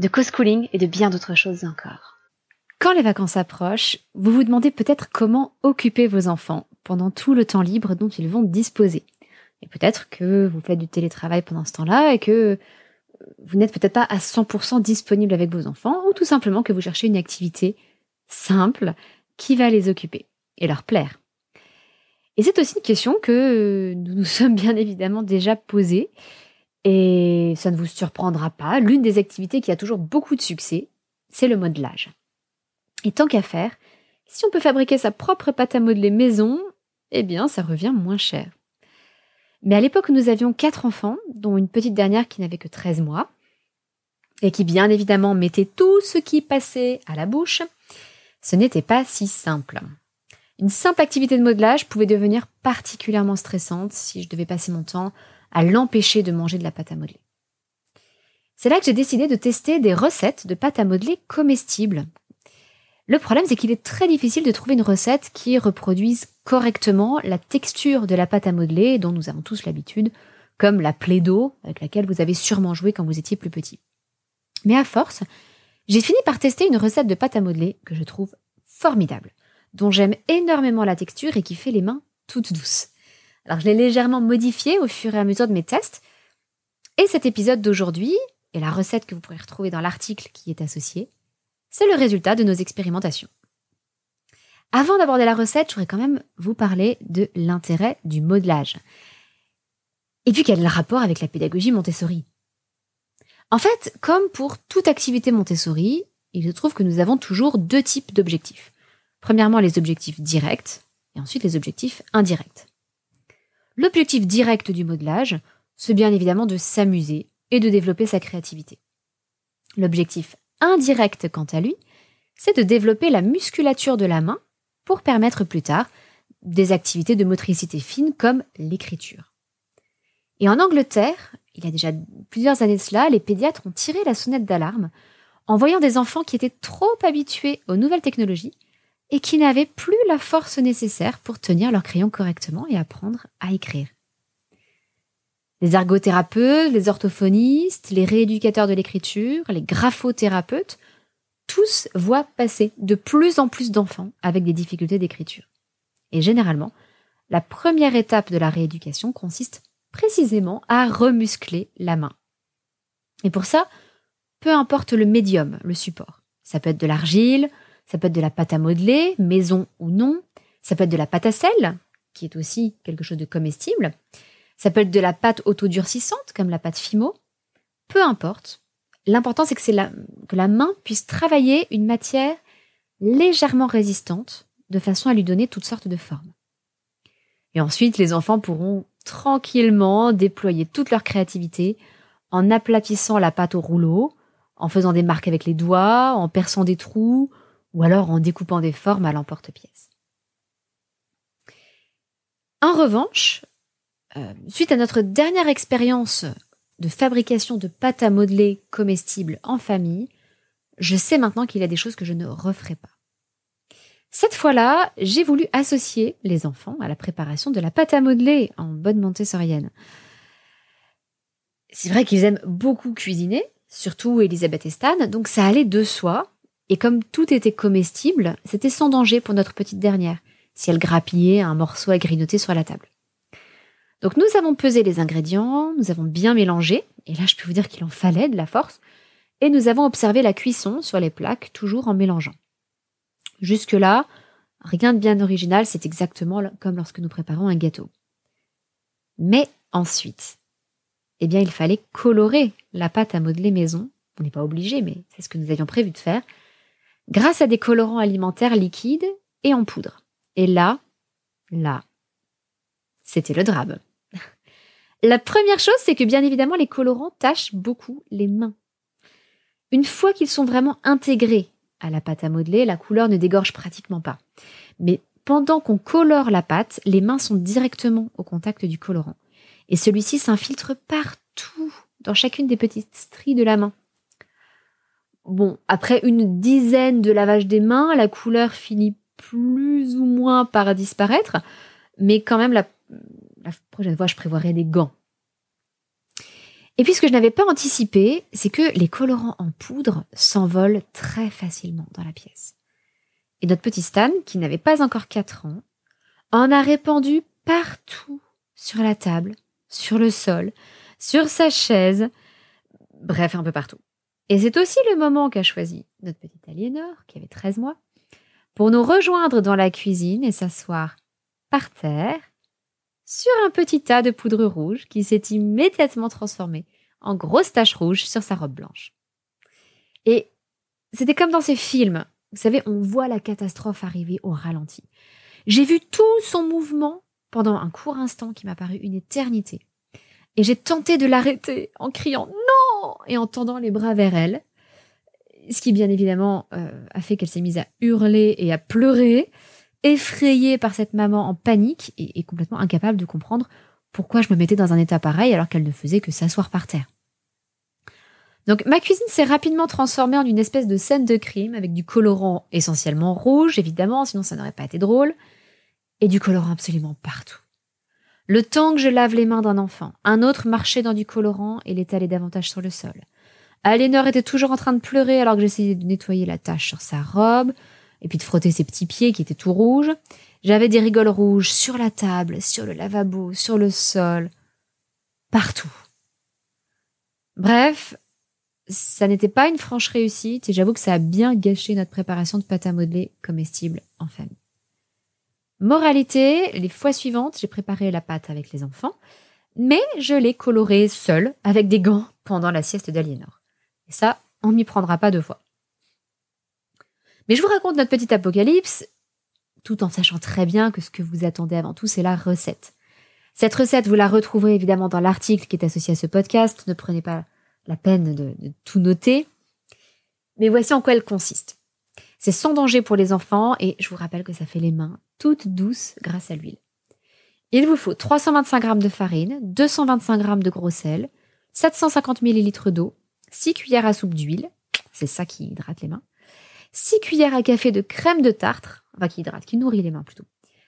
de co-schooling et de bien d'autres choses encore. Quand les vacances approchent, vous vous demandez peut-être comment occuper vos enfants pendant tout le temps libre dont ils vont disposer. Et peut-être que vous faites du télétravail pendant ce temps-là et que vous n'êtes peut-être pas à 100% disponible avec vos enfants ou tout simplement que vous cherchez une activité simple qui va les occuper et leur plaire. Et c'est aussi une question que nous nous sommes bien évidemment déjà posée et ça ne vous surprendra pas, l'une des activités qui a toujours beaucoup de succès, c'est le modelage. Et tant qu'à faire, si on peut fabriquer sa propre pâte à modeler maison, eh bien ça revient moins cher. Mais à l'époque, nous avions quatre enfants, dont une petite dernière qui n'avait que 13 mois, et qui bien évidemment mettait tout ce qui passait à la bouche. Ce n'était pas si simple. Une simple activité de modelage pouvait devenir particulièrement stressante si je devais passer mon temps à l'empêcher de manger de la pâte à modeler. C'est là que j'ai décidé de tester des recettes de pâte à modeler comestibles. Le problème, c'est qu'il est très difficile de trouver une recette qui reproduise correctement la texture de la pâte à modeler dont nous avons tous l'habitude, comme la plaie d'eau avec laquelle vous avez sûrement joué quand vous étiez plus petit. Mais à force, j'ai fini par tester une recette de pâte à modeler que je trouve formidable, dont j'aime énormément la texture et qui fait les mains toutes douces. Alors je l'ai légèrement modifié au fur et à mesure de mes tests. Et cet épisode d'aujourd'hui, et la recette que vous pourrez retrouver dans l'article qui est associé, c'est le résultat de nos expérimentations. Avant d'aborder la recette, je voudrais quand même vous parler de l'intérêt du modelage. Et puis quel est le rapport avec la pédagogie Montessori? En fait, comme pour toute activité Montessori, il se trouve que nous avons toujours deux types d'objectifs. Premièrement, les objectifs directs et ensuite les objectifs indirects. L'objectif direct du modelage, c'est bien évidemment de s'amuser et de développer sa créativité. L'objectif indirect, quant à lui, c'est de développer la musculature de la main pour permettre plus tard des activités de motricité fine comme l'écriture. Et en Angleterre, il y a déjà plusieurs années de cela, les pédiatres ont tiré la sonnette d'alarme en voyant des enfants qui étaient trop habitués aux nouvelles technologies et qui n'avaient plus la force nécessaire pour tenir leur crayon correctement et apprendre à écrire. Les ergothérapeutes, les orthophonistes, les rééducateurs de l'écriture, les graphothérapeutes, tous voient passer de plus en plus d'enfants avec des difficultés d'écriture. Et généralement, la première étape de la rééducation consiste précisément à remuscler la main. Et pour ça, peu importe le médium, le support. Ça peut être de l'argile, ça peut être de la pâte à modeler, maison ou non. Ça peut être de la pâte à sel, qui est aussi quelque chose de comestible. Ça peut être de la pâte autodurcissante, comme la pâte Fimo. Peu importe. L'important, c'est que, la, main puisse travailler une matière légèrement résistante, de façon à lui donner toutes sortes de formes. Et ensuite, les enfants pourront tranquillement déployer toute leur créativité en aplatissant la pâte au rouleau, en faisant des marques avec les doigts, en perçant des trous, ou alors en découpant des formes à l'emporte-pièce. En revanche, euh, suite à notre dernière expérience de fabrication de pâte à modeler comestibles en famille, je sais maintenant qu'il y a des choses que je ne referai pas. Cette fois-là, j'ai voulu associer les enfants à la préparation de la pâte à modeler en bonne montessorienne. C'est vrai qu'ils aiment beaucoup cuisiner, surtout Elisabeth et Stan, donc ça allait de soi et comme tout était comestible, c'était sans danger pour notre petite dernière, si elle grappillait un morceau à grignoter sur la table. Donc nous avons pesé les ingrédients, nous avons bien mélangé, et là je peux vous dire qu'il en fallait de la force, et nous avons observé la cuisson sur les plaques, toujours en mélangeant. Jusque-là, rien de bien original, c'est exactement comme lorsque nous préparons un gâteau. Mais ensuite, eh bien il fallait colorer la pâte à modeler maison. On n'est pas obligé, mais c'est ce que nous avions prévu de faire grâce à des colorants alimentaires liquides et en poudre. Et là, là, c'était le drame. La première chose, c'est que bien évidemment, les colorants tachent beaucoup les mains. Une fois qu'ils sont vraiment intégrés à la pâte à modeler, la couleur ne dégorge pratiquement pas. Mais pendant qu'on colore la pâte, les mains sont directement au contact du colorant. Et celui-ci s'infiltre partout, dans chacune des petites stries de la main. Bon, après une dizaine de lavages des mains, la couleur finit plus ou moins par disparaître, mais quand même la, prochaine fois, je prévoirai des gants. Et puis ce que je n'avais pas anticipé, c'est que les colorants en poudre s'envolent très facilement dans la pièce. Et notre petit Stan, qui n'avait pas encore 4 ans, en a répandu partout sur la table, sur le sol, sur sa chaise, bref, un peu partout. Et c'est aussi le moment qu'a choisi notre petite Aliénor, qui avait 13 mois, pour nous rejoindre dans la cuisine et s'asseoir par terre sur un petit tas de poudre rouge qui s'est immédiatement transformé en grosse tache rouge sur sa robe blanche. Et c'était comme dans ces films. Vous savez, on voit la catastrophe arriver au ralenti. J'ai vu tout son mouvement pendant un court instant qui m'a paru une éternité. Et j'ai tenté de l'arrêter en criant non et en tendant les bras vers elle. Ce qui, bien évidemment, euh, a fait qu'elle s'est mise à hurler et à pleurer effrayée par cette maman en panique et, complètement incapable de comprendre pourquoi je me mettais dans un état pareil alors qu'elle ne faisait que s'asseoir par terre. Donc ma cuisine s'est rapidement transformée en une espèce de scène de crime avec du colorant essentiellement rouge, évidemment, sinon ça n'aurait pas été drôle, et du colorant absolument partout. Le temps que je lave les mains d'un enfant, un autre marchait dans du colorant et l'étalait davantage sur le sol. Alénor était toujours en train de pleurer alors que j'essayais de nettoyer la tache sur sa robe et puis de frotter ses petits pieds qui étaient tout rouges. J'avais des rigoles rouges sur la table, sur le lavabo, sur le sol, partout. Bref, ça n'était pas une franche réussite et j'avoue que ça a bien gâché notre préparation de pâte à modeler comestible en famille. Moralité, les fois suivantes, j'ai préparé la pâte avec les enfants, mais je l'ai colorée seule avec des gants pendant la sieste d'Aliénor. Et ça, on m'y prendra pas deux fois. Mais je vous raconte notre petite apocalypse, tout en sachant très bien que ce que vous attendez avant tout, c'est la recette. Cette recette, vous la retrouverez évidemment dans l'article qui est associé à ce podcast. Ne prenez pas la peine de, tout noter. Mais voici en quoi elle consiste. C'est sans danger pour les enfants et je vous rappelle que ça fait les mains toutes douces grâce à l'huile. Il vous faut 325 g de farine, 225 g de gros sel, 750 ml d'eau, 6 cuillères à soupe d'huile, c'est ça qui hydrate les mains, 6 cuillères à café de crème de tartre, enfin qui hydrate, qui nourrit les mains plutôt.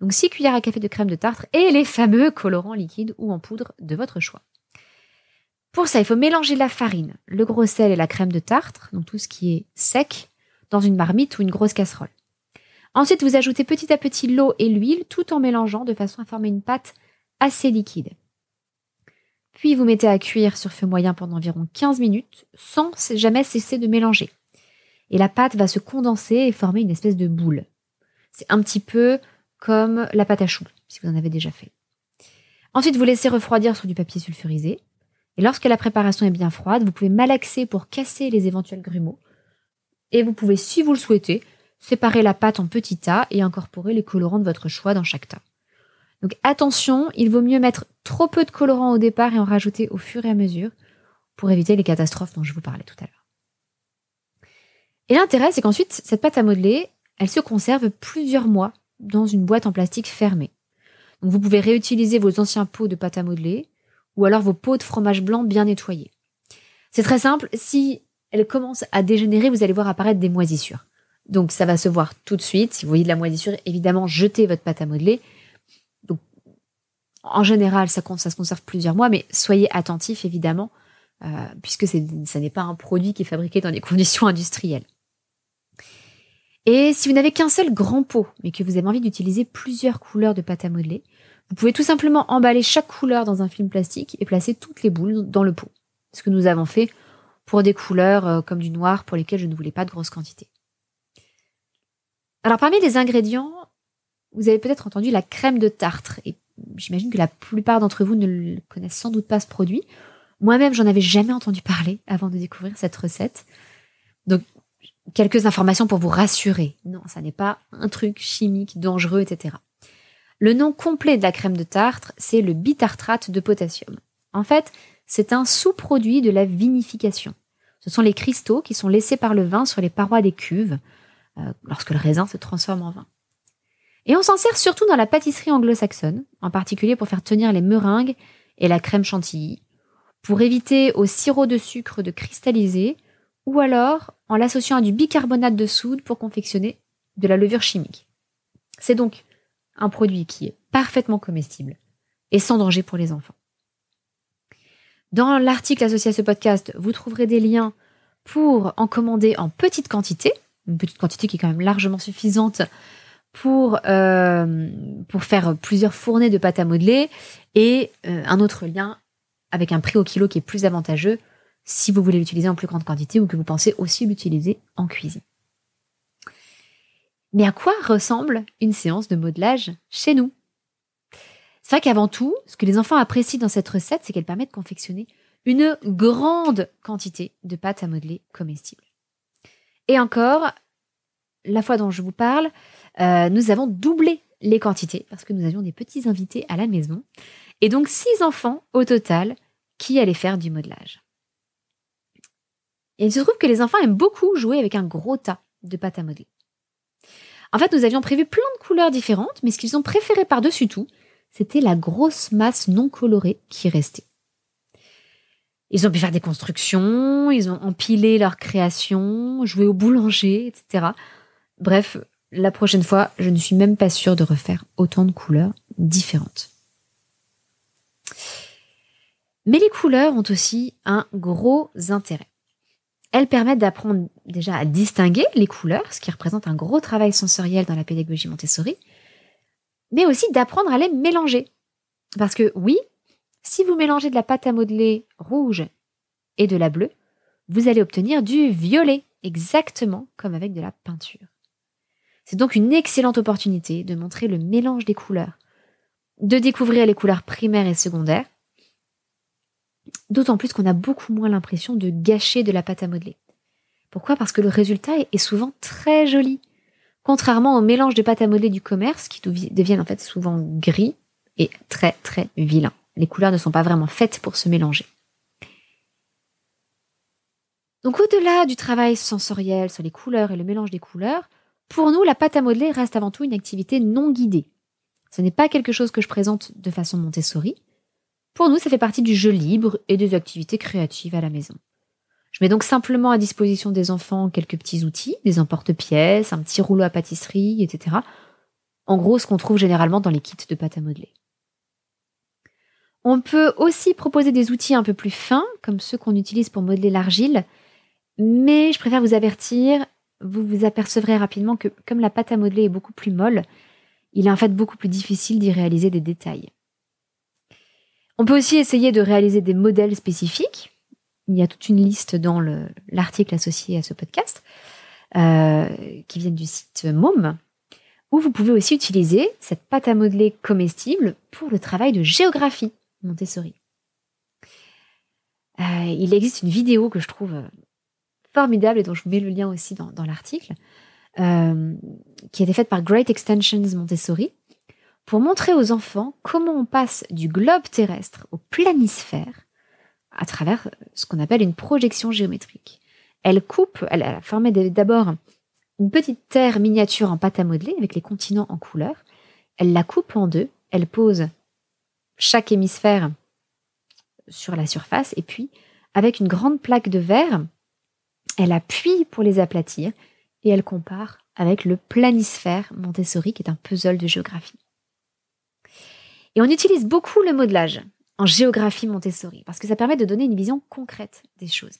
Donc 6 cuillères à café de crème de tartre et les fameux colorants liquides ou en poudre de votre choix. Pour ça, il faut mélanger la farine, le gros sel et la crème de tartre, donc tout ce qui est sec, dans une marmite ou une grosse casserole. Ensuite, vous ajoutez petit à petit l'eau et l'huile tout en mélangeant de façon à former une pâte assez liquide. Puis vous mettez à cuire sur feu moyen pendant environ 15 minutes sans jamais cesser de mélanger et la pâte va se condenser et former une espèce de boule. C'est un petit peu comme la pâte à choux, si vous en avez déjà fait. Ensuite, vous laissez refroidir sur du papier sulfurisé. Et lorsque la préparation est bien froide, vous pouvez malaxer pour casser les éventuels grumeaux. Et vous pouvez, si vous le souhaitez, séparer la pâte en petits tas et incorporer les colorants de votre choix dans chaque tas. Donc attention, il vaut mieux mettre trop peu de colorants au départ et en rajouter au fur et à mesure pour éviter les catastrophes dont je vous parlais tout à l'heure. Et l'intérêt, c'est qu'ensuite, cette pâte à modeler, elle se conserve plusieurs mois dans une boîte en plastique fermée. Donc vous pouvez réutiliser vos anciens pots de pâte à modeler ou alors vos pots de fromage blanc bien nettoyés. C'est très simple, si elle commence à dégénérer, vous allez voir apparaître des moisissures. Donc ça va se voir tout de suite. Si vous voyez de la moisissure, évidemment, jetez votre pâte à modeler. Donc, en général, ça, se conserve plusieurs mois, mais soyez attentifs, évidemment, euh, puisque ça n'est pas un produit qui est fabriqué dans des conditions industrielles. Et si vous n'avez qu'un seul grand pot, mais que vous avez envie d'utiliser plusieurs couleurs de pâte à modeler, vous pouvez tout simplement emballer chaque couleur dans un film plastique et placer toutes les boules dans le pot. Ce que nous avons fait pour des couleurs euh, comme du noir pour lesquelles je ne voulais pas de grosses quantités. Alors parmi les ingrédients, vous avez peut-être entendu la crème de tartre. Et j'imagine que la plupart d'entre vous ne connaissent sans doute pas ce produit. Moi-même, j'en avais jamais entendu parler avant de découvrir cette recette. Donc quelques informations pour vous rassurer. Non, ça n'est pas un truc chimique, dangereux, etc. Le nom complet de la crème de tartre, c'est le bitartrate de potassium. En fait, c'est un sous-produit de la vinification. Ce sont les cristaux qui sont laissés par le vin sur les parois des cuves euh, lorsque le raisin se transforme en vin. Et on s'en sert surtout dans la pâtisserie anglo-saxonne, en particulier pour faire tenir les meringues et la crème chantilly, pour éviter au sirop de sucre de cristalliser, ou alors en l'associant à du bicarbonate de soude pour confectionner de la levure chimique. C'est donc un produit qui est parfaitement comestible et sans danger pour les enfants. Dans l'article associé à ce podcast, vous trouverez des liens pour en commander en petite quantité, une petite quantité qui est quand même largement suffisante pour, euh, pour faire plusieurs fournées de pâte à modeler et euh, un autre lien avec un prix au kilo qui est plus avantageux si vous voulez l'utiliser en plus grande quantité ou que vous pensez aussi l'utiliser en cuisine. Mais à quoi ressemble une séance de modelage chez nous? C'est vrai qu'avant tout, ce que les enfants apprécient dans cette recette, c'est qu'elle permet de confectionner une grande quantité de pâte à modeler comestible. Et encore, la fois dont je vous parle, euh, nous avons doublé les quantités parce que nous avions des petits invités à la maison. Et donc six enfants au total qui allaient faire du modelage. Et il se trouve que les enfants aiment beaucoup jouer avec un gros tas de pâte à modeler. En fait, nous avions prévu plein de couleurs différentes, mais ce qu'ils ont préféré par-dessus tout, c'était la grosse masse non colorée qui restait. Ils ont pu faire des constructions, ils ont empilé leurs créations, joué au boulanger, etc. Bref, la prochaine fois, je ne suis même pas sûre de refaire autant de couleurs différentes. Mais les couleurs ont aussi un gros intérêt. Elles permettent d'apprendre déjà à distinguer les couleurs, ce qui représente un gros travail sensoriel dans la pédagogie Montessori, mais aussi d'apprendre à les mélanger. Parce que oui, si vous mélangez de la pâte à modeler rouge et de la bleue, vous allez obtenir du violet, exactement comme avec de la peinture. C'est donc une excellente opportunité de montrer le mélange des couleurs, de découvrir les couleurs primaires et secondaires, D'autant plus qu'on a beaucoup moins l'impression de gâcher de la pâte à modeler. Pourquoi? Parce que le résultat est souvent très joli. Contrairement au mélange de pâte à modeler du commerce, qui deviennent en fait souvent gris et très très vilains. Les couleurs ne sont pas vraiment faites pour se mélanger. Donc au-delà du travail sensoriel sur les couleurs et le mélange des couleurs, pour nous, la pâte à modeler reste avant tout une activité non guidée. Ce n'est pas quelque chose que je présente de façon Montessori, pour nous, ça fait partie du jeu libre et des activités créatives à la maison. Je mets donc simplement à disposition des enfants quelques petits outils, des emporte-pièces, un petit rouleau à pâtisserie, etc. En gros, ce qu'on trouve généralement dans les kits de pâte à modeler. On peut aussi proposer des outils un peu plus fins, comme ceux qu'on utilise pour modeler l'argile, mais je préfère vous avertir, vous vous apercevrez rapidement que comme la pâte à modeler est beaucoup plus molle, il est en fait beaucoup plus difficile d'y réaliser des détails. On peut aussi essayer de réaliser des modèles spécifiques. Il y a toute une liste dans l'article associé à ce podcast euh, qui viennent du site MOM, où vous pouvez aussi utiliser cette pâte à modeler comestible pour le travail de géographie Montessori. Euh, il existe une vidéo que je trouve formidable et dont je vous mets le lien aussi dans, l'article, euh, qui a été faite par Great Extensions Montessori, pour montrer aux enfants comment on passe du globe terrestre au planisphère à travers ce qu'on appelle une projection géométrique. Elle coupe, elle a formé d'abord une petite terre miniature en pâte à modeler avec les continents en couleur. Elle la coupe en deux, elle pose chaque hémisphère sur la surface et puis avec une grande plaque de verre, elle appuie pour les aplatir et elle compare avec le planisphère Montessori qui est un puzzle de géographie. Et on utilise beaucoup le modelage en géographie Montessori parce que ça permet de donner une vision concrète des choses.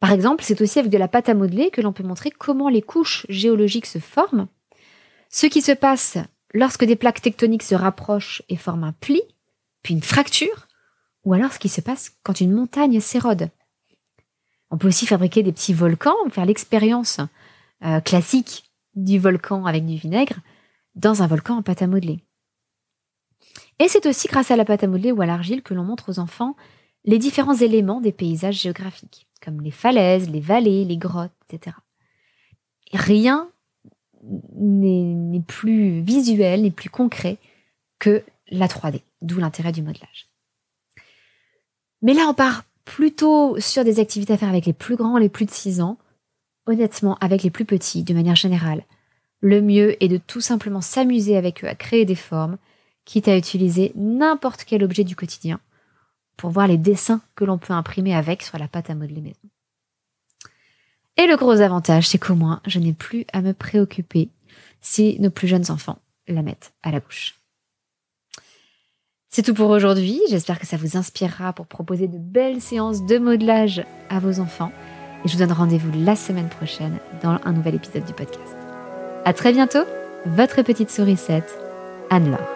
Par exemple, c'est aussi avec de la pâte à modeler que l'on peut montrer comment les couches géologiques se forment, ce qui se passe lorsque des plaques tectoniques se rapprochent et forment un pli, puis une fracture, ou alors ce qui se passe quand une montagne s'érode. On peut aussi fabriquer des petits volcans, faire l'expérience euh, classique du volcan avec du vinaigre dans un volcan en pâte à modeler. Et c'est aussi grâce à la pâte à modeler ou à l'argile que l'on montre aux enfants les différents éléments des paysages géographiques, comme les falaises, les vallées, les grottes, etc. rien n'est plus visuel, n'est plus concret que la 3D, d'où l'intérêt du modelage. Mais là, on part plutôt sur des activités à faire avec les plus grands, les plus de 6 ans. Honnêtement, avec les plus petits, de manière générale, le mieux est de tout simplement s'amuser avec eux à créer des formes, quitte à utiliser n'importe quel objet du quotidien pour voir les dessins que l'on peut imprimer avec sur la pâte à modeler maison. Et le gros avantage, c'est qu'au moins, je n'ai plus à me préoccuper si nos plus jeunes enfants la mettent à la bouche. C'est tout pour aujourd'hui. J'espère que ça vous inspirera pour proposer de belles séances de modelage à vos enfants. Et je vous donne rendez-vous la semaine prochaine dans un nouvel épisode du podcast. À très bientôt, votre petite sourisette, Anne-Laure.